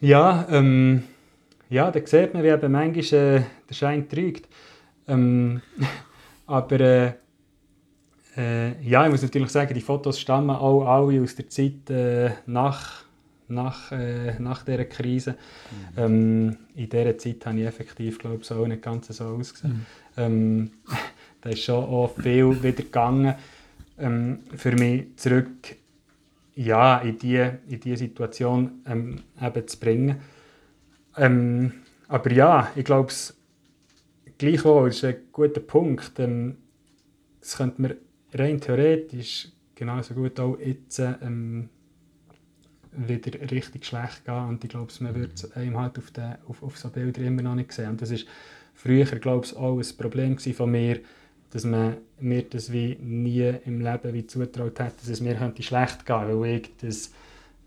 Ja, ähm, ja, da sieht man, wie eben manchmal äh, der Schein trügt. Ähm, aber äh, äh, ja, ich muss natürlich sagen, die Fotos stammen auch alle aus der Zeit äh, nach, nach, äh, nach dieser Krise. Mhm. Ähm, in dieser Zeit habe ich effektiv, glaube ich, so nicht ganz so ausgesehen. Mhm. Ähm, da ist schon auch viel wieder gegangen, ähm, für mich zurück ja, in diese in die Situation ähm, eben zu bringen. Ähm, aber ja, ich glaube, gleichwohl ist ein guter Punkt. Ähm, es könnte mir rein theoretisch genauso gut auch jetzt ähm, wieder richtig schlecht gehen. Und ich glaube, man es einem halt auf, den, auf, auf so Bilder immer noch nicht sehen. Und das ist früher, glaube ich, auch ein Problem von mir, dass man mir das wie nie im Leben wie zutraut hat, dass es mir könnte schlecht gehen könnte, weil ich das,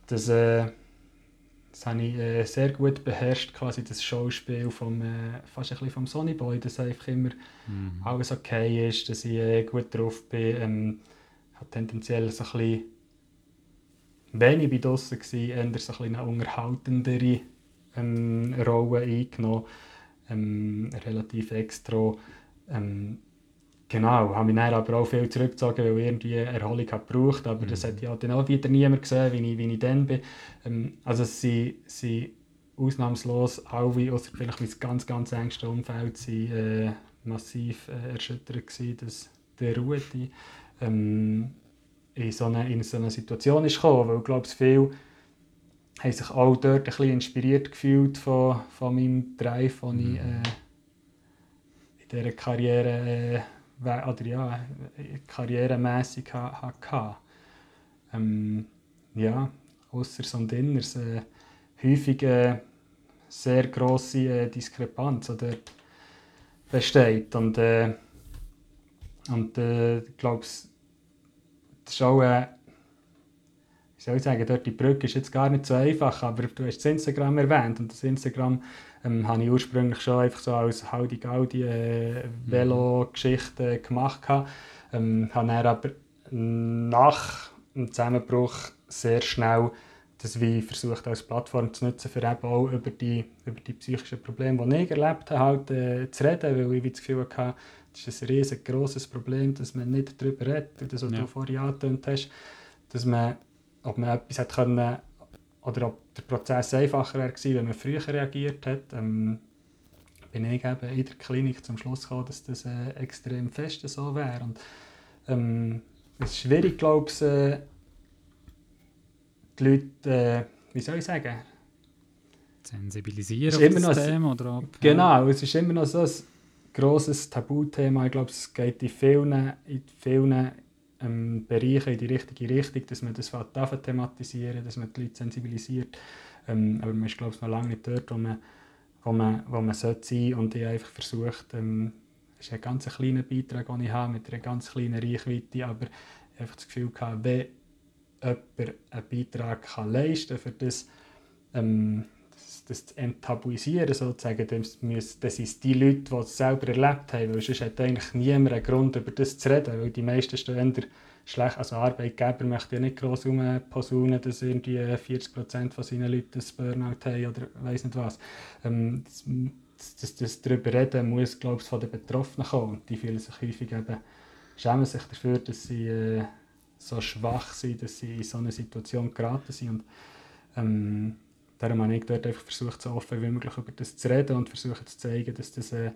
das äh, das habe ich äh, sehr gut beherrscht, quasi das Schauspiel vom, äh, fast ein bisschen vom Sonny Boy, dass einfach immer mhm. alles okay ist, dass ich äh, gut drauf bin. Ähm, habe tendenziell so ein bisschen, wenn ich bei draussen war, eher so ein eine unterhaltendere ähm, Rolle eingenommen, ähm, relativ extra. Ähm, genau, habe mich dann aber auch viel zurückgezogen, weil ich irgendwie Erholung habe gebraucht aber mhm. das hat ja dann auch wieder niemand gesehen, wie ich, wie ich dann bin. Ähm, also sie, sie ausnahmslos alle, außer vielleicht mein ganz, ganz engste Umfeld, sind äh, massiv äh, erschüttert gewesen, dass der Rudi ähm, in, so eine, in so eine Situation ist gekommen, weil ich glaube, viele haben sich auch dort ein bisschen inspiriert gefühlt von, von meinem Drive, den ich äh, in dieser Karriere, äh, oder ja, karrieremässig hatte. Ähm, ja, außer so ein äh, häufig äh, sehr grosse äh, Diskrepanz oder besteht. Und, äh, und äh, ich glaube, das ist auch, äh, wie soll ich sagen, dort die Brücke ist jetzt gar nicht so einfach, aber du hast das Instagram erwähnt und das Instagram ähm, habe ich ursprünglich schon einfach so als Haudi Gaudi äh, Velo-Geschichte gemacht. Ähm, habe dann aber nach dem Zusammenbruch sehr schnell das wie versucht als Plattform zu nutzen, für eben auch über die, über die psychischen Probleme, die ich erlebt habe, halt, äh, zu reden, weil ich das Gefühl hatte, das ist ein riesengroßes Problem, dass man nicht darüber redet, das, was ja. du vorhin angetönt hast, dass man, ob man etwas hätte können, oder ob der Prozess einfacher wäre gewesen, wenn man früher reagiert hat. Ähm, bin ich eben in der Klinik zum Schluss gekommen, dass das äh, extrem fest so wäre. Und, ähm, es ist schwierig, glaube ich, äh, die Leute, äh, wie soll ich sagen? Sensibilisieren auf das Thema? Oder ab, genau, es ist immer noch so ein grosses Tabuthema. Ich glaube, es geht in vielen, in vielen ähm, Bereichen in die richtige Richtung, dass man das thematisieren dass man die Leute sensibilisiert. Ähm, aber man ist, glaube ich, noch lange nicht dort, wo man, wo man, wo man sollte sein und ich einfach versucht, ähm, es ist ein ganz kleiner Beitrag, den ich habe, mit einer ganz kleinen Reichweite, aber ich habe das Gefühl gehabt, wenn jemand einen Beitrag kann leisten kann, für das, ähm, das, das zu enttabuisieren, sozusagen, das, müssen, das sind die Leute, die es selber erlebt haben, weil sonst hat eigentlich niemand einen Grund, über das zu reden, weil die meisten stehen schlecht, also Arbeitgeber möchten ja nicht gross rumposaunen, dass irgendwie 40% von seinen Leuten das Burnout haben oder weiss nicht was. Ähm, das, das, das darüber reden muss, glaube ich, von den Betroffenen kommen. Und die fühlen sich häufig eben, schämen sich dafür, dass sie äh, so schwach sind, dass sie in so eine Situation geraten sind. Und, ähm, darum habe ich dort einfach versucht, so offen wie möglich über das zu reden und versucht zu zeigen, dass das äh,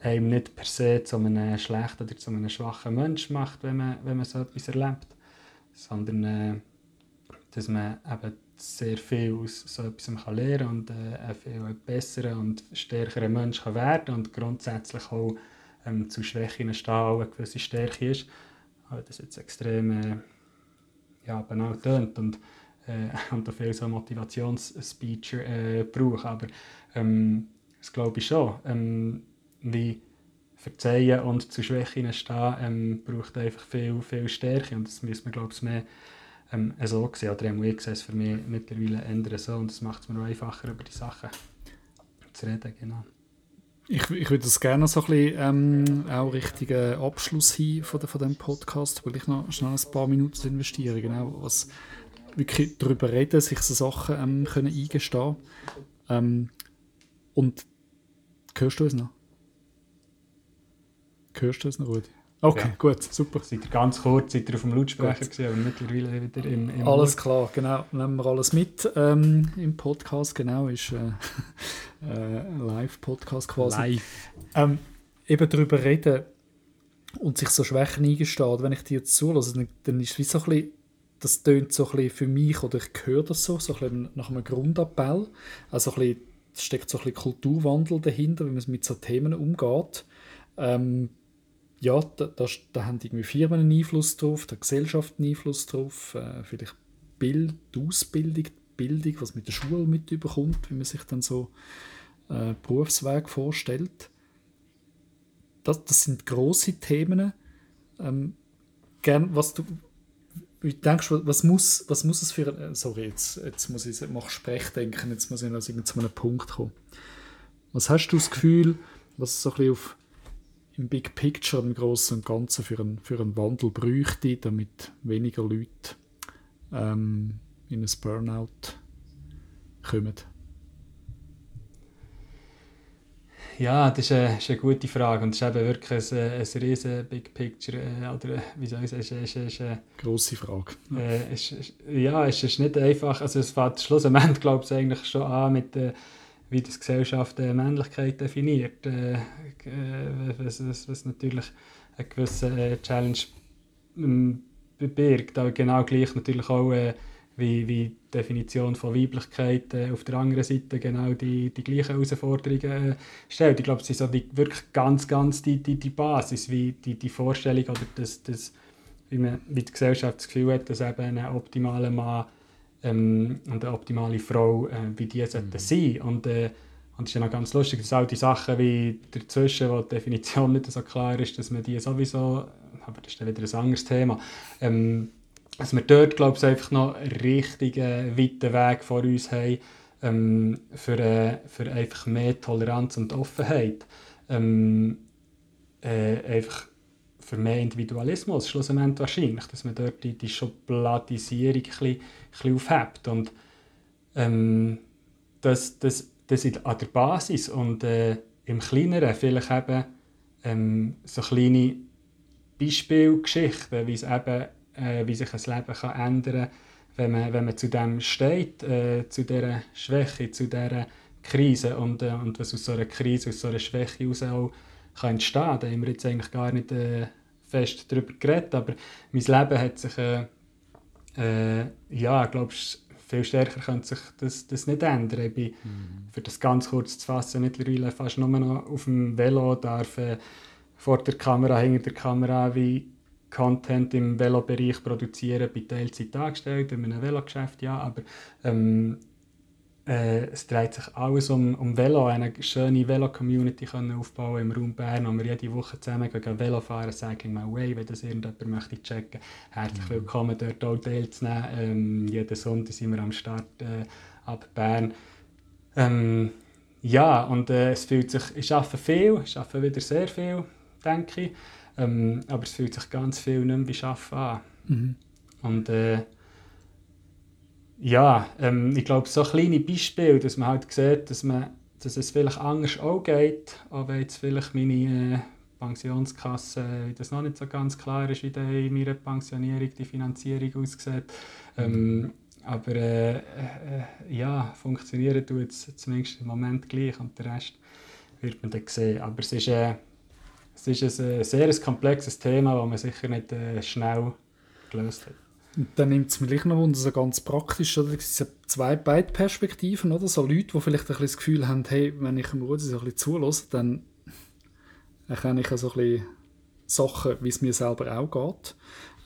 einem nicht per se zu einem schlechten oder zu einem schwachen Mensch macht, wenn man, wenn man so etwas erlebt, sondern äh, dass man eben sehr viel aus so etwas kann lernen und äh, ein viel besserer und stärkerer Mensch kann werden und grundsätzlich auch ähm, zu Schwächen stehen, auch eine gewisse Stärke ist. Weil das jetzt extrem äh, ja, banal tönt und, äh, und viel so Motivationsspeech äh, braucht. Aber ähm, das glaube ich schon. Ähm, wie verzeihen und zu Schwächen stehen, ähm, braucht einfach viel, viel Stärke und das müssen wir glaube ich mehr ähm, so sehen. Oder ich sehe es für mich mittlerweile ändern so und das macht es mir auch einfacher, über die Sachen zu reden. Genau. Ich, ich würde das gerne so ein bisschen ähm, auch richtigen Abschluss hin von, de, von dem Podcast, weil ich noch schnell ein paar Minuten investiere, genau, was wirklich darüber reden, sich so Sachen ähm, können eingestehen. Ähm, und hörst du es noch? Hörst du es noch, Rudi? Okay, ja. gut, super. Seid ihr ganz kurz seid ihr auf dem Lautsprecher gewesen, aber mittlerweile wieder im, im Alles Ort. klar, genau. Nehmen wir alles mit ähm, im Podcast, genau, ist äh, äh, Live-Podcast quasi. Live. Ähm, eben darüber reden und sich so Schwächen eingestehen. Wenn ich dir jetzt zulasse, dann, dann ist es wie so ein bisschen, das tönt so ein für mich, oder ich höre das so, so ein nach einem Grundappell. Also ein bisschen, steckt so ein bisschen Kulturwandel dahinter, wie man mit so Themen umgeht. Ähm, ja, da, da, da haben irgendwie Firmen einen Einfluss drauf, da Gesellschaft einen Einfluss drauf, äh, vielleicht Bild, Ausbildung, Bildung, was mit der Schule mitbekommt, wie man sich dann so äh, Berufsweg vorstellt. Das, das sind große Themen. Ähm, gern, was du wie denkst was muss, was muss es für ein, sorry, jetzt, jetzt muss ich mach Sprechdenken, jetzt muss ich noch zu einem Punkt kommen. Was hast du das Gefühl, was so ein auf im Big Picture, im Großen und Ganzen für einen, für einen Wandel bräuchte, damit weniger Leute ähm, in ein Burnout kommen? Ja, das ist eine, ist eine gute Frage und es ist eben wirklich ein, ein riesen Big Picture, äh, oder wie soll ich sagen, es ist, ist, eine grosse Frage. Äh, ist, ja, es ist nicht einfach, also es fängt schlussendlich, glaube ich, eigentlich schon an mit äh, wie die Gesellschaft äh, Männlichkeit definiert, äh, äh was, was, was, natürlich eine gewisse äh, Challenge ähm, birgt, aber genau gleich natürlich auch äh, wie, wie Definition von Weiblichkeit äh, auf der anderen Seite genau die, die gleichen Herausforderungen äh, stellt. Ich glaube, es ist so die, wirklich ganz, ganz die, die, die Basis, wie die, die Vorstellung oder das, das, wie, man, wie die Gesellschaft das Gefühl hat, dass eben ein optimaler Mann ähm, und eine optimale Frau, äh, wie die sollten mhm. sein. Und, äh, und es ist ja noch ganz lustig, dass auch die Sachen wie dazwischen, wo die Definition nicht so klar ist, dass man die sowieso, aber das ist dann wieder ein anderes Thema, ähm, dass wir dort, glaube ich, einfach noch einen richtigen, weiten Weg vor uns haben ähm, für, äh, für einfach mehr Toleranz und Offenheit. Ähm, äh, einfach für mehr Individualismus schlussendlich wahrscheinlich, dass man dort die, die Schubladisierung ein bisschen, ein bisschen aufhebt. Und ähm, das, das, das ist an der Basis und äh, im Kleineren vielleicht eben ähm, so kleine Beispielgeschichten, wie es eben äh, wie sich ein Leben kann ändern kann, wenn man, wenn man zu dem steht, äh, zu dieser Schwäche, zu dieser Krise und, äh, und was aus so einer Krise, aus so einer Schwäche heraus auch kann entstehen kann. Da haben wir jetzt eigentlich gar nicht äh, fest darüber geredet, aber mein Leben hat sich, äh, äh, ja, glaube viel stärker könnte sich das, das nicht ändern. Ich bin, mhm. für das ganz kurz zu fassen, mittlerweile fast nur noch auf dem Velo, darf vor der Kamera, hinter der Kamera, wie Content im Velobereich produzieren, bei Teilzeit angestellt, in einem Velogeschäft, ja, aber ähm, äh, es dreht sich alles um, um Velo, eine schöne Velo-Community aufbauen im Raum Bern, wo wir jede Woche zusammen gehen Velo fahren, sagen mal way, wenn das irgendjemand möchte checken, herzlich mhm. willkommen dort auch teilzunehmen. Ähm, jeden Sonntag sind wir am Start äh, ab Bern. Ähm, ja, und äh, es fühlt sich, ich arbeite viel, ich arbeite wieder sehr viel, denke ich. Ähm, aber es fühlt sich ganz viel nicht mehr wie Arbeiten an. Mhm. Und äh, ja, ähm, ich glaube, so kleine Beispiele, dass man halt sieht, dass, man, dass es vielleicht anders auch geht, auch wenn jetzt vielleicht meine äh, Pensionskasse, äh, das noch nicht so ganz klar ist, wie in meiner Pensionierung die Finanzierung aussieht. Ähm, aber äh, äh, ja, funktionieren tut es zumindest im Moment gleich und der Rest wird man dann sehen. Aber es ist, äh, es ist ein sehr komplexes Thema, das man sicher nicht äh, schnell gelöst hat. Und dann nimmt es mir gleich noch wunder, so ganz praktisch, oder? Es sind zwei beide Perspektiven, oder? So Leute, die vielleicht ein bisschen das Gefühl haben, hey, wenn ich dem Rudi so ein bisschen zulasse, dann erkenne ich so ein bisschen Sachen, wie es mir selber auch geht.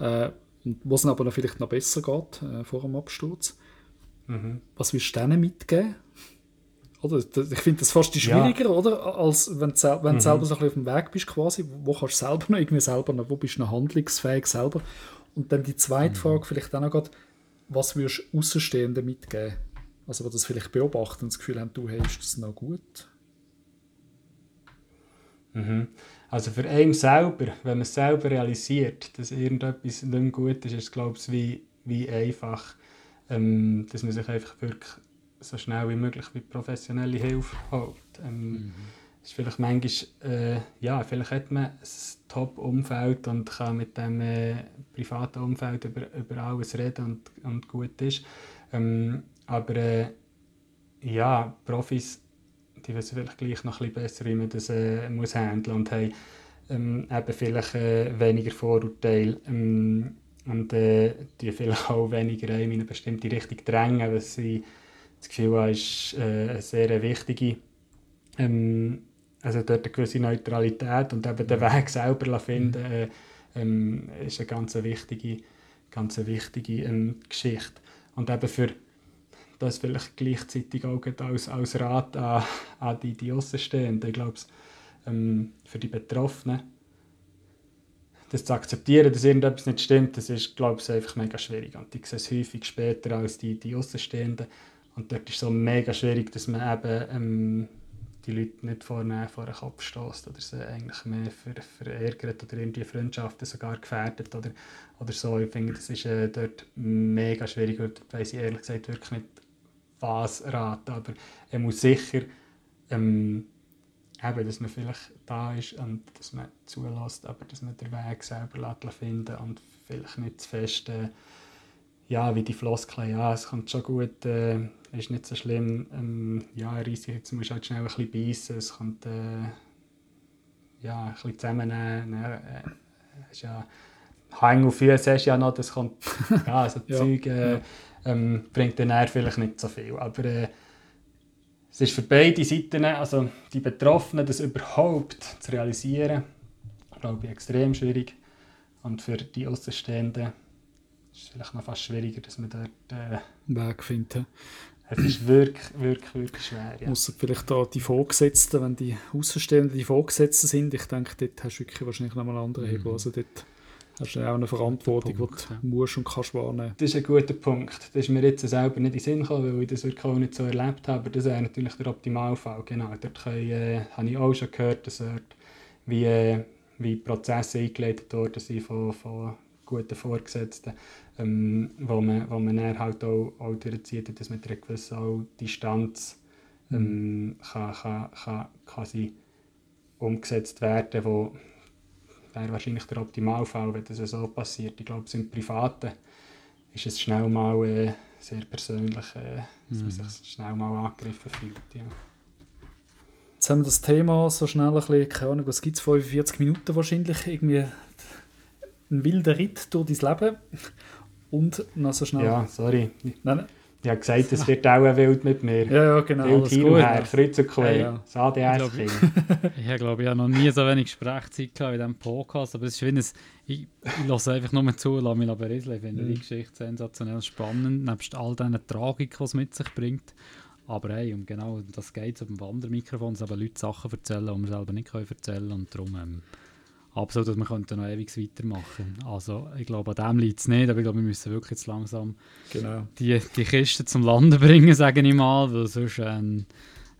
Äh, und wo es aber noch vielleicht noch besser geht, äh, vor dem Absturz. Mhm. Was willst du denen mitgeben? Oder? Ich finde das fast schwieriger, ja. oder? Als wenn, du, wenn mhm. selber so ein bisschen auf dem Weg bist, quasi. Wo kannst du selber noch irgendwie selber noch, wo bist du noch handlungsfähig selber? Und dann die zweite mhm. Frage vielleicht auch noch gerade, was würdest du Außenstehenden mitgeben? Also, die das vielleicht beobachten und das Gefühl haben, du hast das noch gut? Mhm. Also für einen selber, wenn man es selber realisiert, dass irgendetwas nicht mehr gut ist, ist es, glaube ich, wie, wie einfach, ähm, dass man sich einfach wirklich so schnell wie möglich wie professionelle Hilfe holt. Ähm, mhm. ist vielleicht manchmal, äh, ja, vielleicht hat man ein Top-Umfeld und kann mit dem äh, privaten Umfeld über, über alles reden und, und gut ist. Ähm, aber äh, ja, Profis, die wissen vielleicht gleich noch ein bisschen besser, wie man das äh, muss handeln und haben ähm, eben vielleicht äh, weniger Vorurteile ähm, und äh, die vielleicht auch weniger in eine bestimmte Richtung drängen, was sie das Gefühl habe, ist äh, eine sehr wichtige, ähm, also dort eine gewisse Neutralität und eben den mhm. Weg selber finden, äh, ähm, ist eine ganz wichtige, ganz wichtige ähm, Geschichte. Und eben für das vielleicht gleichzeitig auch als, als Rat an, an die, die Außenstehenden, ich glaube, ähm, für die Betroffenen, das zu akzeptieren, dass irgendetwas nicht stimmt, das ist, glaube ich, einfach mega schwierig. Und ich sehe es häufig später als die, die Außenstehenden. Und dort ist es so mega schwierig, dass man eben ähm, die Leute nicht vorne vor den Kopf stößt oder sie eigentlich mehr ver verärgert oder irgendwie Freundschaften sogar gefährdet oder, oder so. Ich finde, das ist äh, dort mega schwierig. Dort weiss ich ehrlich gesagt wirklich nicht, was raten. Aber er muss sicher ähm, eben, dass man vielleicht da ist und dass man zulässt, aber dass man den Weg selber finden und vielleicht nicht zu fest, äh, ja, wie die Floskel, ja, es kommt schon gut, äh, ist nicht so schlimm, ähm, ja, Risiko, jetzt musst du halt schnell ein bisschen beißen, es kommt, äh, ja, ein bisschen zusammennehmen, äh, ist ja, Hang auf Füße hast ja noch, das kommt, ja, so ja. Zeug äh, ähm, bringt dann vielleicht nicht so viel, aber äh, es ist für beide Seiten, also die Betroffenen, das überhaupt zu realisieren, glaube ich, extrem schwierig. Und für die Außenstehenden ist es vielleicht noch fast schwieriger, dass man dort äh, Weg findet. Es ist wirklich, wirklich, wirklich schwer. Ja. Muss vielleicht da die Vorgesetzten, wenn die Außenstehenden die Vorgesetzten sind, ich denke, dort hast du wirklich wahrscheinlich noch mal andere Hebel. Mhm. Also dort hast du auch eine Verantwortung, Punkt, die du ja. musst und kannst wahrnehmen. Das ist ein guter Punkt. Das ist mir jetzt selber nicht in den Sinn gekommen, weil ich das wirklich auch nicht so erlebt habe. Aber das wäre natürlich der Optimalfall. Genau. Dort können, äh, habe ich auch schon gehört, dass dort wie, äh, wie Prozesse eingeleitet worden sind von, von guten Vorgesetzten, ähm, wo man, wo man dann halt auch, auch durchzieht, dass mit einer gewissen Distanz ähm, kann, kann, kann quasi umgesetzt werden, wo wäre wahrscheinlich der Optimalfall, wenn das so passiert. Ich glaube, im Privaten ist es schnell mal äh, sehr persönlich, äh, dass mhm. man sich schnell mal angegriffen fühlt. Ja. Jetzt haben wir das Thema so schnell ein bisschen, keine Ahnung, was gibt es, 45 Minuten wahrscheinlich, irgendwie ein wilder Ritt durch dein Leben und noch so schnell... Ja, sorry. Nein, ich habe gesagt, es wird auch ein Wild mit mir. Ja, ja, genau. Wild hin und her, Kreuz und ja, ja. das ADS-Kind. Ich, glaube, ich habe noch nie so wenig Sprechzeit gehabt in diesem Podcast, aber es ist wie ein, ich, ich lasse einfach nur zu, lasse mich berieseln. Ich finde mhm. die Geschichte sensationell spannend, nebst all diesen Tragik, die es mit sich bringt. Aber hey, um genau das geht es auf dem Wandermikrofon, dass eben Leute Sachen erzählen, die wir selber nicht erzählen können und darum... Ähm, absolut, dass könnten noch ewig weitermachen. Also ich glaube, an dem liegt es nicht, aber ich glaube, wir müssen wirklich jetzt langsam genau. die, die Kiste zum Landen bringen, sage ich mal, weil sonst ähm,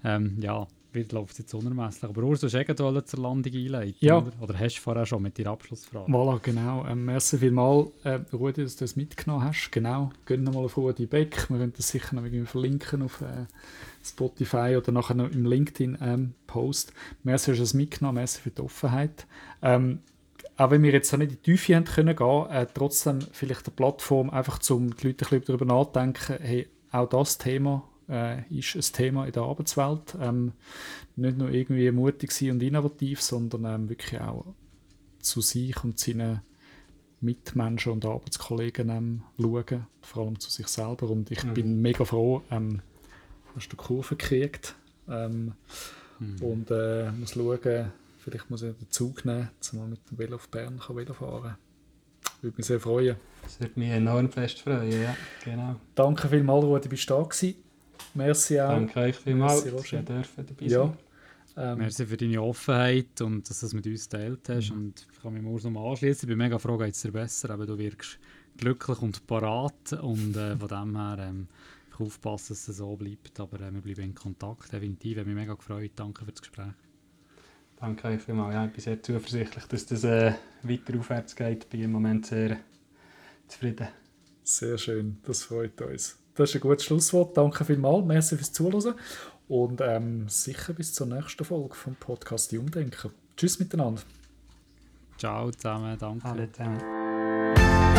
ähm, ja, wird läuft jetzt unermesslich. Aber Urs, du hast eh zur Landung einleiten, ja. oder? Oder hast du vorher schon mit deiner Abschlussfrage? Voilà, genau. Ähm, merci vielmals, äh, Rudi, dass du das mitgenommen hast. Genau, geh nochmal auf Rudi Beck. Wir werden das sicher noch irgendwie verlinken auf äh, Spotify oder nachher noch im LinkedIn-Post. Ähm, merci, dass du es mitgenommen Merci für die Offenheit. Ähm, auch wenn wir jetzt nicht in die Tiefe haben können gehen, äh, trotzdem vielleicht eine Plattform, einfach um die Leute ein bisschen darüber nachzudenken, hey, auch das Thema äh, ist ein Thema in der Arbeitswelt. Ähm, nicht nur irgendwie mutig sein und innovativ, sondern ähm, wirklich auch zu sich und seinen Mitmenschen und Arbeitskollegen ähm, schauen, vor allem zu sich selber. Und ich mhm. bin mega froh, ähm, hast du Kurve gekriegt ähm, mhm. und äh, muss schauen, vielleicht muss ich den Zug nehmen, dass man mit dem Velo auf Bern kann Velo fahren Würde mich sehr freuen. Das würde mich enorm fest freuen, ja, genau. Danke vielmals, Rudi, bist du da gewesen. Merci auch. Danke euch vielmals, dass ihr dürfen dabei ja. Ähm, Merci für deine Offenheit und dass du es mit uns geteilt hast. Mhm. Und ich kann mich nur noch anschließen. Ich bin mega froh, geht es dir besser. Aber du wirkst glücklich und parat. Und äh, von dem her ähm, aufpassen, dass es so bleibt. Aber äh, wir bleiben in Kontakt, definitiv. Ich habe mich mega gefreut. Danke für das Gespräch. Danke euch vielmals. Ja, ich bin sehr zuversichtlich, dass das äh, weiter aufwärts geht. Ich bin im Moment sehr zufrieden. Sehr schön, das freut uns. Das ist ein gutes Schlusswort. Danke vielmals. Merci fürs Zuhören. Und ähm, sicher bis zur nächsten Folge vom Podcast Die Umdenken. Tschüss miteinander. Ciao zusammen, danke. Alle zusammen.